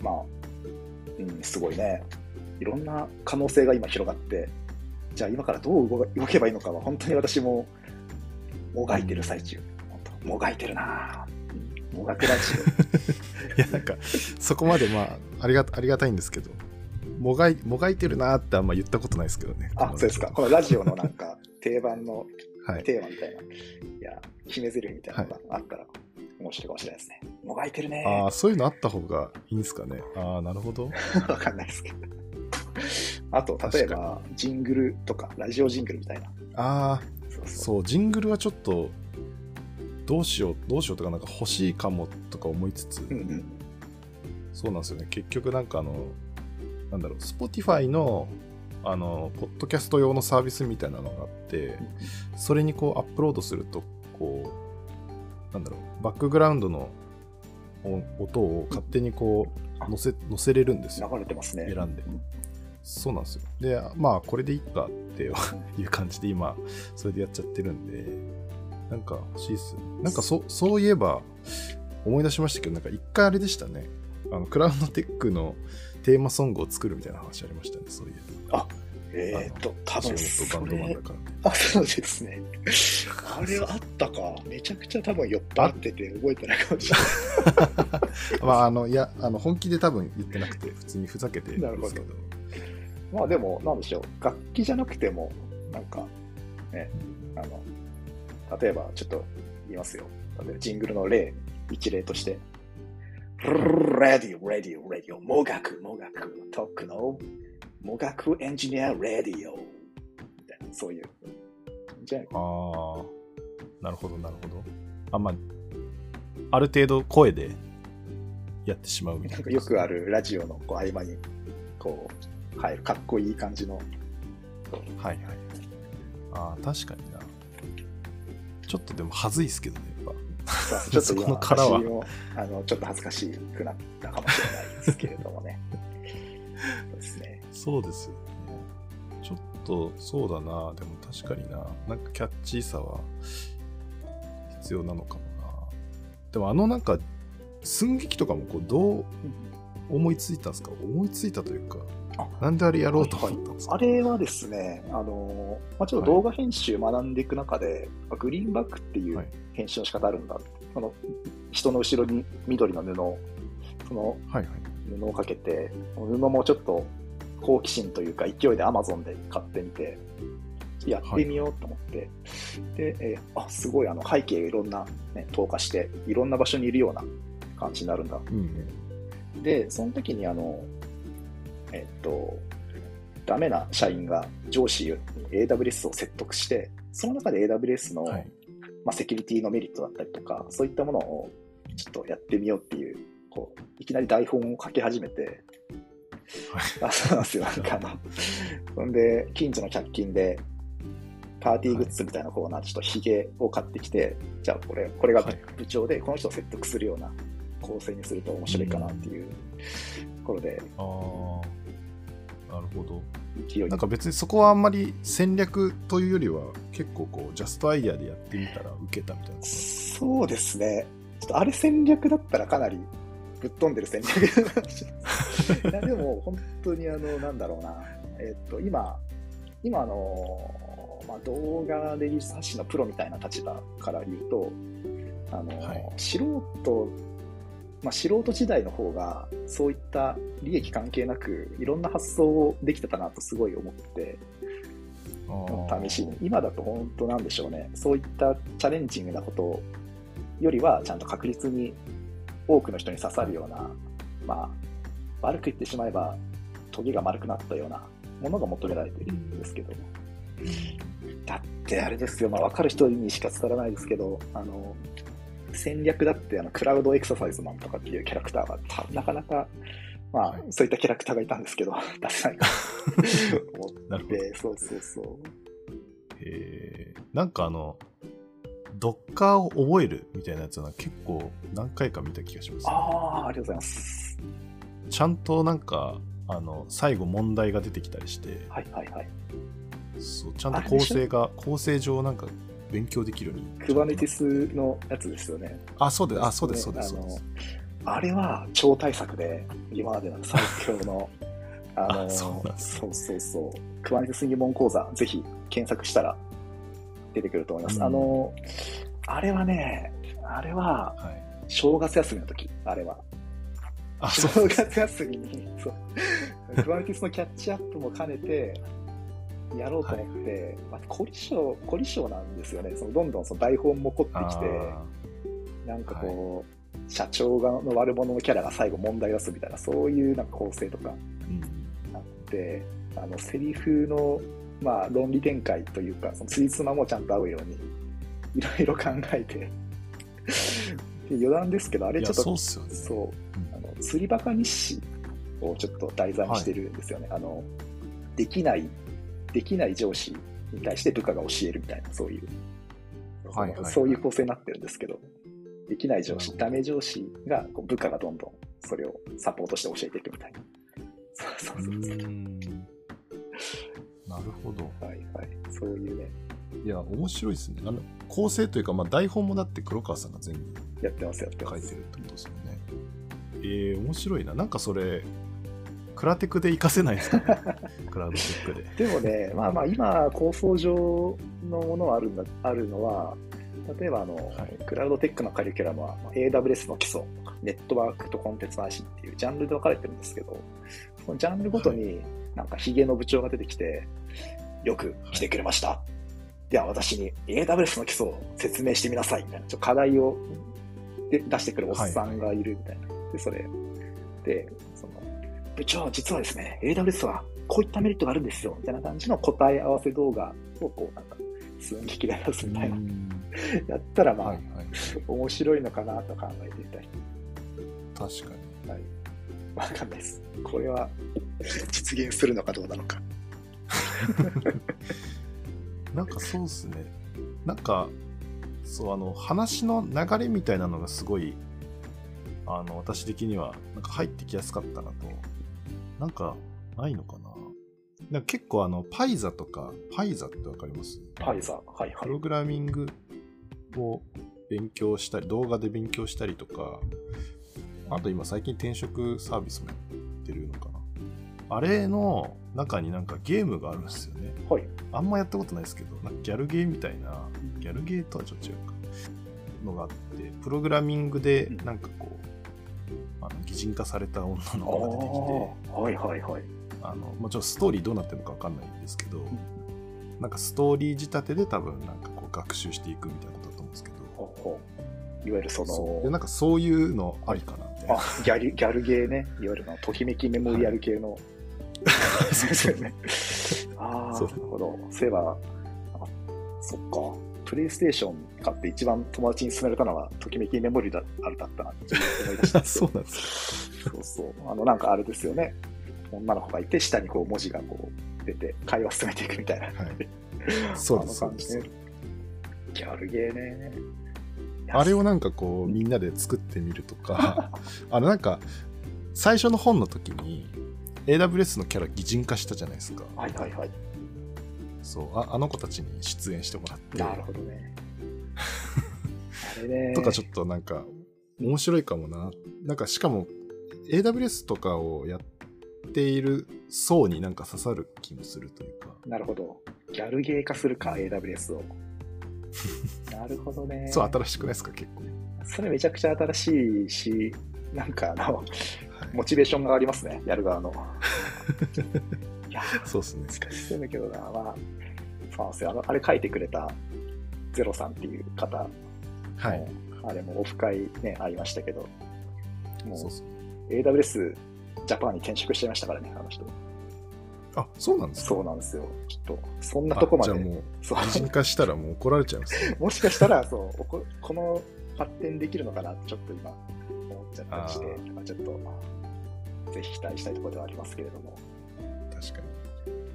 まあ、うん、すごいね。いろんな可能性が今広がって、じゃあ今からどう動けばいいのかは本当に私ももがいてる最中。もがいてるなもがくラジオいや、なんか、そこまでまあ、ありがありがたいんですけど、もがい、もがいてるなってあんま言ったことないですけどね。あ、そうですか。このラジオのなんか定番の。テーマみたいな、いや、決め台詞みたいなのがあったら面白いかもしれないですね。もがいてるねああ、そういうのあった方がいいんですかね。ああ、なるほど。わかんないですけど。あと、例えば、ジングルとか、ラジオジングルみたいな。ああ、そう、ジングルはちょっと、どうしよう、どうしようとか、なんか欲しいかもとか思いつつ、うんうん。そうなんですよね。結局なんかあの、なんだろう、Spotify の、あの、ポッドキャスト用のサービスみたいなのがあって、それにこうアップロードすると、こう、なんだろう、バックグラウンドのお音を勝手にこう、載せ、載せれるんですよ。流れてますね。選んでうそうなんですよ。で、まあ、これでいいかっていう感じで今、それでやっちゃってるんで、なんか欲しいっす。なんかそ、そういえば、思い出しましたけど、なんか一回あれでしたね。あの、クラウドテックのテーマソングを作るみたいな話ありましたね、そういえば。えっと、多分仕事バンドマンだからね。あ、そうですね。あれはあったか。めちゃくちゃ多分酔っ払ってて覚えてないかもしれない。まあ、あの、いや、あの、本気で多分言ってなくて、普通にふざけてるんですけど。まあでも、なんでしょう。楽器じゃなくても、なんか、ね、あの、例えばちょっと言いますよ。ジングルの例、一例として。 radio、radio、radio、もがく、もがく、トックの、もがくエンジニア、 radio。みたいな、そういう。じゃ。ああ、なるほど、なるほど。あ、まあ、ある程度声でやってしまうみたないんな。かよくあるラジオのこう合間に、こう、入る、かっこいい感じの。はいはい。ああ、確かにな。ちょっとでも恥ずいですけどね、やっ ちょっとそこ今の殻はあのちょっと恥ずかしくなったかもしれないですけれどもね。そうですね。ぱ。そうですよね。ちょっと、そうだな。でも確かにな。なんかキャッチーさは必要なのかもな。でもあのなんか、寸劇とかもこうどう思いついたんですか？思いついたというか、あなんであれやろうと思ったんですか、あれはですね、あのまあ、ちょっと動画編集学んでいく中で、あグリーンバックっていうはい。編集の仕方あるんだ、あの人の後ろに緑の布を、そのはいはい。布をかけて、布もちょっと好奇心というか、勢いで Amazon で買ってみて、やってみようと思って、で、えーあすごいあの背景いろんな、ね、透過して、いろんな場所にいるような感じになるんだ。うん。で、その時にあの、えっと、ダメな社員が上司に AWS を説得して、その中で AWS の、はい。まあ、セキュリティのメリットだったりとか、そういったものをちょっとやってみようっていう、こう、いきなり台本を書き始めて、あそうなんですよ、なんかあの、ほんで、近所の100均で、パーティーグッズみたいなコーナー、ちょっとヒゲを買ってきて、じゃあこれ、これがはい。部長で、この人を説得するような構成にすると面白いかなっていうところで、なるほど。なんか別にそこはあんまり戦略というよりは結構こうジャストアイデアでやってみたら受けたみたいなそうですね。ちょっとあれ戦略だったらかなりぶっ飛んでる戦略 でも本当にあの、なんだろうな、えっと、今、今あの、まあ、動画レビュー冊子のプロみたいな立場から言うと、あの、はい。素人、まあ、素人時代の方が、そういった利益関係なく、いろんな発想をできてたなとすごい思って、試しに。今だと本当なんでしょうね。そういったチャレンジングなことよりは、ちゃんと確実に多くの人に刺さるような、まあ、悪く言ってしまえば、トゲが丸くなったようなものが求められているんですけども。だってあれですよ、まあ、分かる人にしか伝わらないですけど、あの、戦略だってあのクラウドエクササイズマンとかっていうキャラクターがたなかなか、まあ、そういったキャラクターがいたんですけど、出せないかと思って、そうそうそう。えーなんかあのドッカーを覚えるみたいなやつは結構何回か見た気がします、ああ、ありがとうございます。ちゃんとなんかあの最後問題が出てきたりしてはいはいはい。そうちゃんと構成が構成上なんか勉強できるようにクバネティスのやつですよね。あそうですあそうですそうですあのあれは超大作で、今までの最強の、あの、あそうそうそうそう。クバネティス疑問講座、ぜひ検索したら出てくると思います。うんあの、あれはね、あれははい正月休みの時、あれは。あ正月休みに、そう。クバネティスのキャッチアップも兼ねて、やろうと思って、まあ、凝り性、凝り性なんですよね。そのどんどんその台本も凝ってきて、あなんかこう、社長がの悪者のキャラが最後問題出すみたいな、そういうなんか構成とかあって、あのセリフの、まあ、論理展開というか、そのついつまもちゃんと合うように、いろいろ考えてで 余談ですけど、あれちょっと、そうね。そうあの釣りバカ日誌をちょっと題材にしてるんですよね。あのできない、できない上司に対して部下が教えるみたいな、そういう、はいはいはいそういう構成になってるんですけど、できない上司、ダメ上司がこう部下がどんどんそれをサポートして教えていくみたいな。そううそうそうそう。なるほど。はいはい。そういうね、いや、面白いですね。あの構成というか、まあ、台本もだって黒川さんが全部やってます、やって。書いてるってことですよね。えー、面白いな。なんかそれ、クラテクで活かせないですかね。クラウドテックで。でもね、まあまあ今、構想上のものはあるんだあるのは、例えばあの、はいクラウドテックのカリキュラムは、まあ AWS の基礎、ネットワークとコンテンツの話っていうジャンルで分かれてるんですけど、そのジャンルごとになんかヒゲの部長が出てきて、よく来てくれました。では私に AWS の基礎を説明してみなさいみたいな、ちょっと課題をで出してくるおっさんがいるみたいな。で、それで、部長、実はですね、AWS はこういったメリットがあるんですよ、みたいな感じの答え合わせ動画をこう、なんか、寸劇で出すみたいな。うんやったら、まあ、はいはい。面白いのかなと考えてみたい。確かに。はい。わかんないです。これは、実現するのかどうなのか。なんかそうっすね。なんか、そう、あの、話の流れみたいなのがすごい、あの、私的には、なんか入ってきやすかったなと。なんか、ないのかな？なんか結構あの、パイザとか、パイザってわかります？パイザー、はいはいプロ。グラミングを勉強したり、動画で勉強したりとか、あと今最近転職サービスもやってるのかな？あれの中になんかゲームがあるんですよね。はい。あんまやったことないですけど、なんかギャルゲーみたいな、ギャルゲーとはちょっと違うか、のがあって、プログラミングでなんかこう、あの擬人化された女あの子が出てきて、あ、はいはいはい。あのもちろんストーリーどうなってるのかわかんないんですけど、なんかストーリー仕立てで多分なんかこう学習していくみたいなことだと思うんですけど、いわゆるそそうでの、なんかそういうのありかなみたいなあ。ギャルギャルゲーね、いわゆるのときめきメモリアル系の、そうそうね。ああ、なるほど。そういえば、あそっか。プレイステーション買って一番友達に勧められたのは、ときめきメモリだあれだったなって思い出した そうなんですそうそう。あの、なんかあれですよね。女の子がいて、下にこう文字がこう出て、会話進めていくみたいな。はい そうですあの感じね。ギャルゲーね。あれをなんかこうみんなで作ってみるとか、あのなんか最初の本の時に AWS のキャラ擬人化したじゃないですか。はいはいはい。そうああの子たちに出演してもらってなるほどね。あれね。とかちょっとなんか面白いかもな。なんかしかも AWS とかをやっている層になんか刺さる気もするというか。なるほど。ギャルゲー化するか、AWS を。なるほどね。そう新しくないですか結構。それめちゃくちゃ新しいし、なんかあの、はいモチベーションがありますね、やる側の。いや、そうですね。難しそうだけどな、まあ、そうですよ。あのあれ書いてくれたゼロさんっていう方、はい。あれもオフ会ね、会いましたけど、もそうそうう AWS ジャパンに転職しちゃいましたからね、あの人。あそうなんですか？そうなんですよ。ちょっと、そんなとこまで。あじゃあもうそう擬人化したらもう怒られちゃいますね。もしかしたら、そう、おここの発展できるのかなちょっと今思っちゃったりしてあちょっと、ぜひ期待したいところではありますけれども、確かに。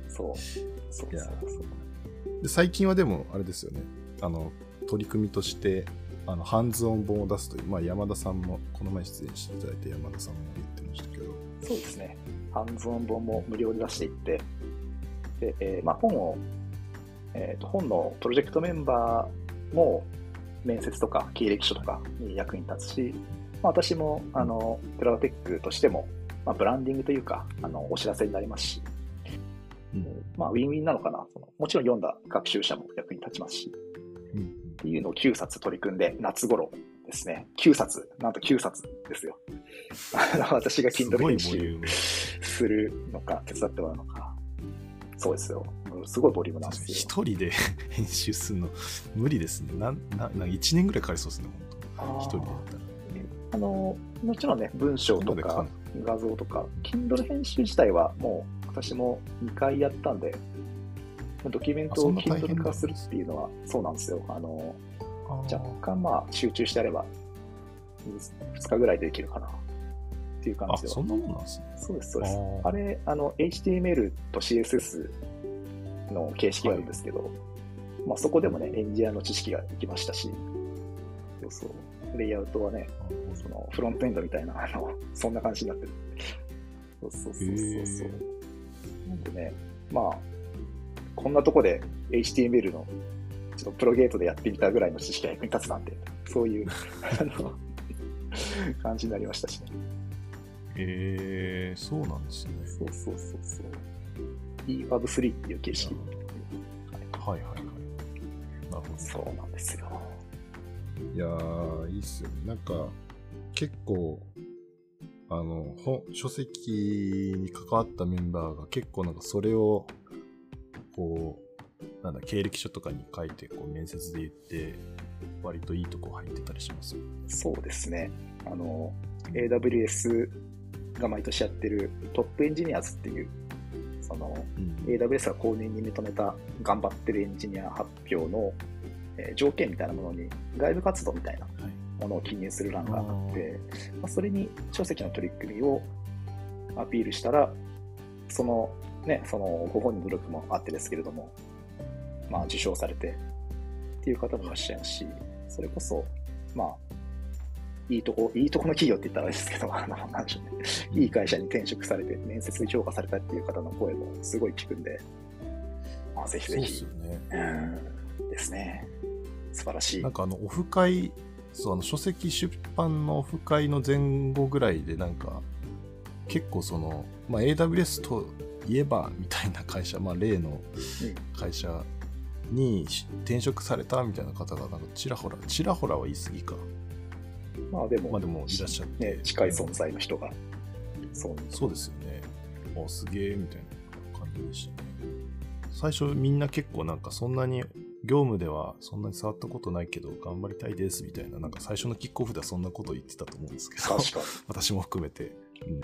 そう、そうそうそう。で最近はでもあれですよねあの取り組みとしてあのハンズオン本を出すという、まあ、山田さんもこの前出演していただいて山田さんも言ってましたけどそうですね。ハンズオン本も無料で出していって、で、えーまあ、本を、えーと、本のプロジェクトメンバーも面接とか経歴書とかに役に立つし、まあ、私もあのクラウドテックとしても、まあ、ブランディングというかあのお知らせになりますし、うんまあ、ウィンウィンなのかな？その。もちろん読んだ学習者も役に立ちますし、うんっていうのを9冊取り組んで、夏頃ですね。9冊、なんと9冊ですよ。私がす Kindle 編集するのか、手伝ってもらうのか。そうですよ。すごいボリュームなんですよ。一人で 編集するの無理ですねなんななん1年ぐらいかかりそうですね本当一人でやったらあの、もちろんね、文章とかく画像とか、Kindle 編集自体はもう、私も2回やったんで、ドキュメントを Kindle 化するっていうのは、そうなんですよ。あの、若干まあ集中してあれば、2日ぐらいでできるかな。っていう感じでそんなもんなんですね。そうです、そうです。あれ、あの、HTML と CSS の形式があるんですけど、はい、まあそこでもね、エンジニアの知識ができましたし、そうそう、レイアウトはね、そのフロントエンドみたいな、あの、そんな感じになってる。そうそうそうそう。なんでね、まあ、こんなとこで HTML のちょっとプロゲートでやってみたぐらいの知識が役に立つなんて、そういうあの感じになりましたしね。えー、そうなんですね。そうそうそうそう。EWAV3 っていう形式。はいはいはい。なるほど。そうなんですよ。いやー、いいっすよね。なんか、結構、あの、本、書籍に関わったメンバーが結構なんかそれを、こう、なんだ、経歴書とかに書いて、こう、面接で言って、割といいとこ入ってたりしますそうですね。あの、AWS が毎年やってるトップエンジニアズっていう、その、うん、AWS が公認に認めた頑張ってるエンジニア発表の、えー、条件みたいなものに外部活動みたいなものを記入する欄があって、まあ、それに書籍の取り組みをアピールしたら、その、ね、そのご本人の努力もあってですけれども、まあ、受賞されてっていう方もいらっしゃるし、それこそ、まあ、いいとこ、いいとこの企業って言ったらあれですけど、あの、なんでしょうね。いい会社に転職されて、面接で評価されたっていう方の声もすごい聞くんで、まあ、ぜひぜひ。そうですよね。うん。ですね。素晴らしい。なんかあの、オフ会そうあの書籍出版のオフ会の前後ぐらいでなんか結構その、まあ、AWS といえばみたいな会社、まあ、例の会社に転職されたみたいな方がなんかちらほらちらほらは言い過ぎか。まあでも,、まあ、でもいらっしゃって、ね、近い存在の人が。そう。そうですよね。あすげえみたいな感じでしたね。最初みんな結構なんかそんなに業務ではそんなに触ったことないけど頑張りたいですみたいな、なんか最初のキックオフではそんなこと言ってたと思うんですけど、私も含めて、うん、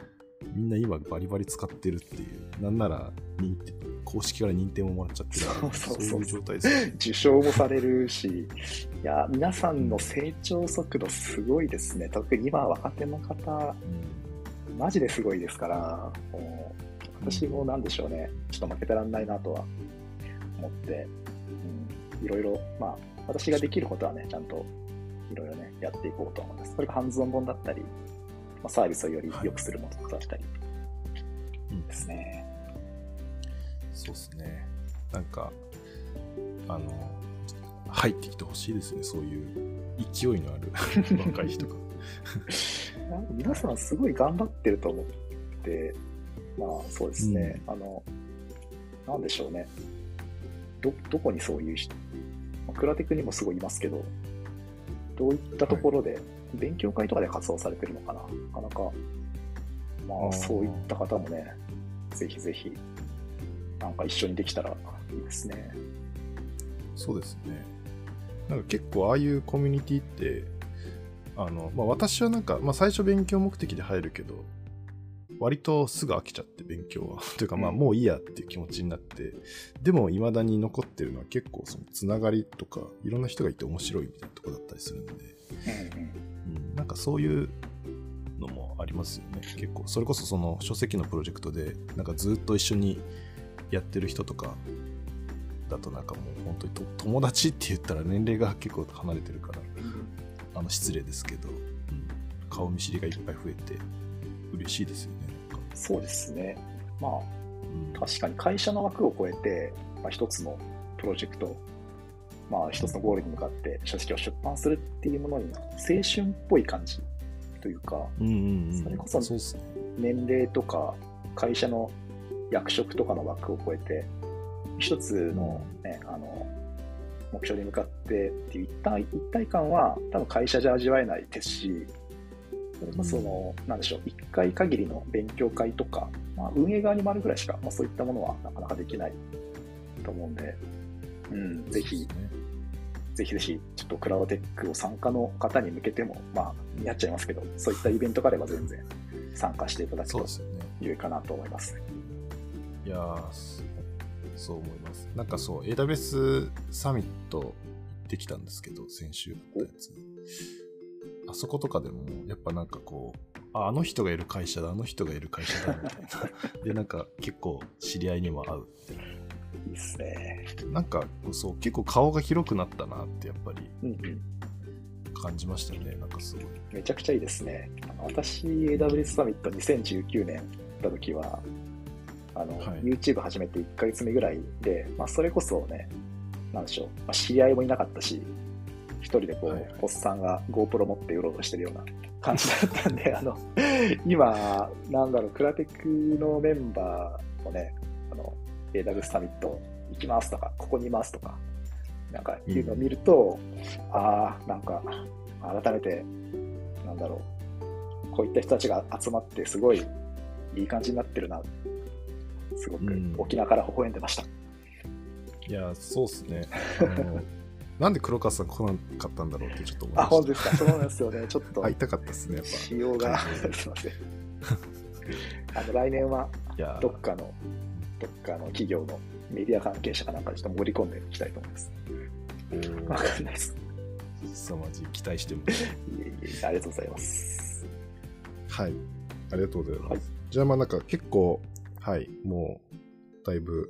みんな今バリバリ使ってるっていう、なんなら公式から認定ももらっちゃってる。そういう状態です、ね、受賞もされるし、いや、皆さんの成長速度すごいですね。特に今若手の方、うん、マジですごいですから、もう私もなんでしょうね、ちょっと負けてらんないなとは思って、いろいろ、まあ、私ができることはね、ちゃんといろいろね、やっていこうと思います。それがハンズオン本だったり、まあ、サービスをより良くするものだったり、ですね。そうですね。なんか、あの、入ってきてほしいですね、そういう勢いのある 若い人が。皆さんすごい頑張ってると思って、まあそうですね、うん、あの、なんでしょうね。ど、どこにそういうクラテクにもすごいいますけど、どういったところで、勉強会とかで活動されてるのかな、なかなか、まあ、そういった方もね、ぜひぜひ、なんか一緒にできたらいいですね。そうですね。なんか結構ああいうコミュニティって、あの、まあ私はなんか、まあ最初勉強目的で入るけど、割とすぐ飽きちゃって勉強は。というかまあもういいやっていう気持ちになって、でも未だに残ってるのは結構そのつながりとか、いろんな人がいて面白いみたいなとこだったりするんで、うん、なんかそういうのもありますよね。結構、それこそその書籍のプロジェクトで、なんかずっと一緒にやってる人とかだとなんかもう本当に友達って言ったら年齢が結構離れてるから、あの失礼ですけど、うん、顔見知りがいっぱい増えて嬉しいですよね。そうですね。まあ、確かに会社の枠を超えて、まあ、一つのプロジェクト、まあ、一つのゴールに向かって書籍を出版するっていうものに、青春っぽい感じというか、うんうんうん、それこそ年齢とか会社の役職とかの枠を超えて、一つの,、ね、あの目標に向かってっていう一体一体感は多分会社じゃ味わえないですし、まあ、その、なんでしょう、一回限りの勉強会とか、まあ、運営側にもあるぐらいしか、まあ、そういったものはなかなかできないと思うんで、うん、ぜひ、ね、ぜひぜひ、ちょっとクラウドテックを参加の方に向けても、まあ、やっちゃいますけど、そういったイベントがあれば全然参加していただくと良いかなと思います。いやーそそう思います。なんかそう、AWS サミット行ってきたんですけど、先週のやつに。あそことかでも、やっぱなんかこう、ああの人がいる会社だ、あの人がいる会社だ、みたいな。で、なんか結構知り合いにも会うっていう。いいっすね。なんかそう、結構顔が広くなったなってやっぱりうんうん。感じましたね。なんかすごい。めちゃくちゃいいですね。私、AWS サミット2019年行った時は、あの、はい YouTube 始めて1ヶ月目ぐらいで、まあ、それこそね、なんでしょう、まあ、知り合いもいなかったし、一人でこう、はいはいおっさんが GoPro 持ってうろうろしてるような感じだったんで、あの、今、なんだろう、クラテクのメンバーもね、あの、AWS サミット行きますとか、ここにいますとか、なんかいうのを見ると、ああ、なんか、改めて、なんだろう、こういった人たちが集まって、すごいいい感じになってるな、すごくうん沖縄から微笑んでました。いや、そうっすね。なんで黒川さん来なかったんだろうってちょっと思いまあ、した。本当ですか、そうなんですよね、ちょっと会いたかったですね、やっ仕様が、すいません。あの来年はどっかの、どっかの企業のメディア関係者かなんかにちょっと盛り込んでいきたいと思います。ー、わかんないです。凄まじい。期待しても。いえいえ、ありがとうございます。はい。ありがとうございます。はいじゃあまあなんか結構、はい、もう、だいぶ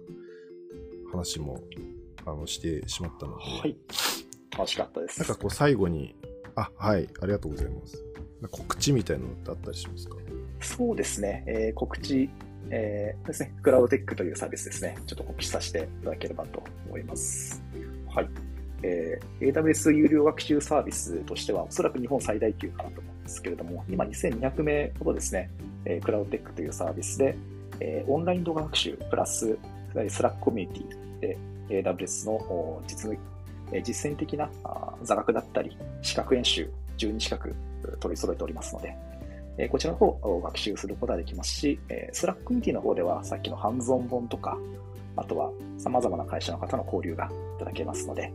話もあのしてしまったので、はい。楽しかったです。なんかこう最後に、あ、はい、ありがとうございます。告知みたいなのってあったりしますか？そうですね、えー告知、えーですね、クラウドテックというサービスですね、ちょっと告知させていただければと思います。はい。えー AWS 有料学習サービスとしては、おそらく日本最大級かなと思うんですけれども、今2200名ほどですね、えークラウドテックというサービスで、えーオンライン動画学習プラス、えースラックコミュニティで、AWS の実実践的な座学だったり、資格演習、12資格取り揃えておりますので、こちらの方を学習することができますし、えー、スラックコミュニティの方ではさっきのハンズオン本とか、あとは様々な会社の方の交流がいただけますので、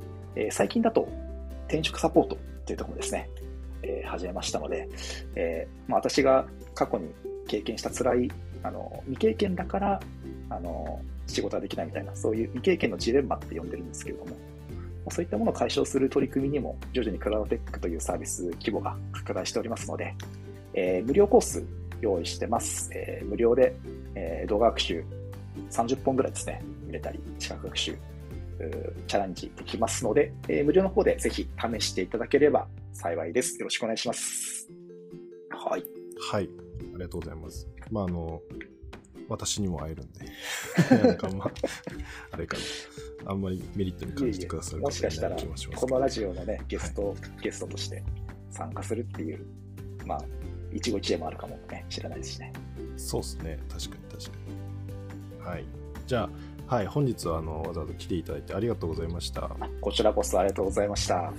最近だと転職サポートというところですね、始めましたので、私が過去に経験した辛いあの未経験だからあの仕事ができないみたいな、そういう未経験のジレンマって呼んでるんですけれども、そういったものを解消する取り組みにも徐々にクラウドテックというサービス規模が拡大しておりますので、えー無料コース用意してます。えー無料で、えー動画学習30本ぐらいですね、見れたり、資格学習、チャレンジできますので、えー無料の方でぜひ試していただければ幸いです。よろしくお願いします。はい。はい。ありがとうございます。まあ、あの、私にも会えるんで、なんかま、あれかな、あんまりメリットに感じてくださるもしかしたら、このラジオのね、ゲスト、ゲストとして参加するっていう、まあ、一期一会もあるかもね、知らないですしね。そうですね。確かに確かに。はい。じゃあ、はい。本日は、あの、わざわざ来ていただいてありがとうございました。こちらこそありがとうございました。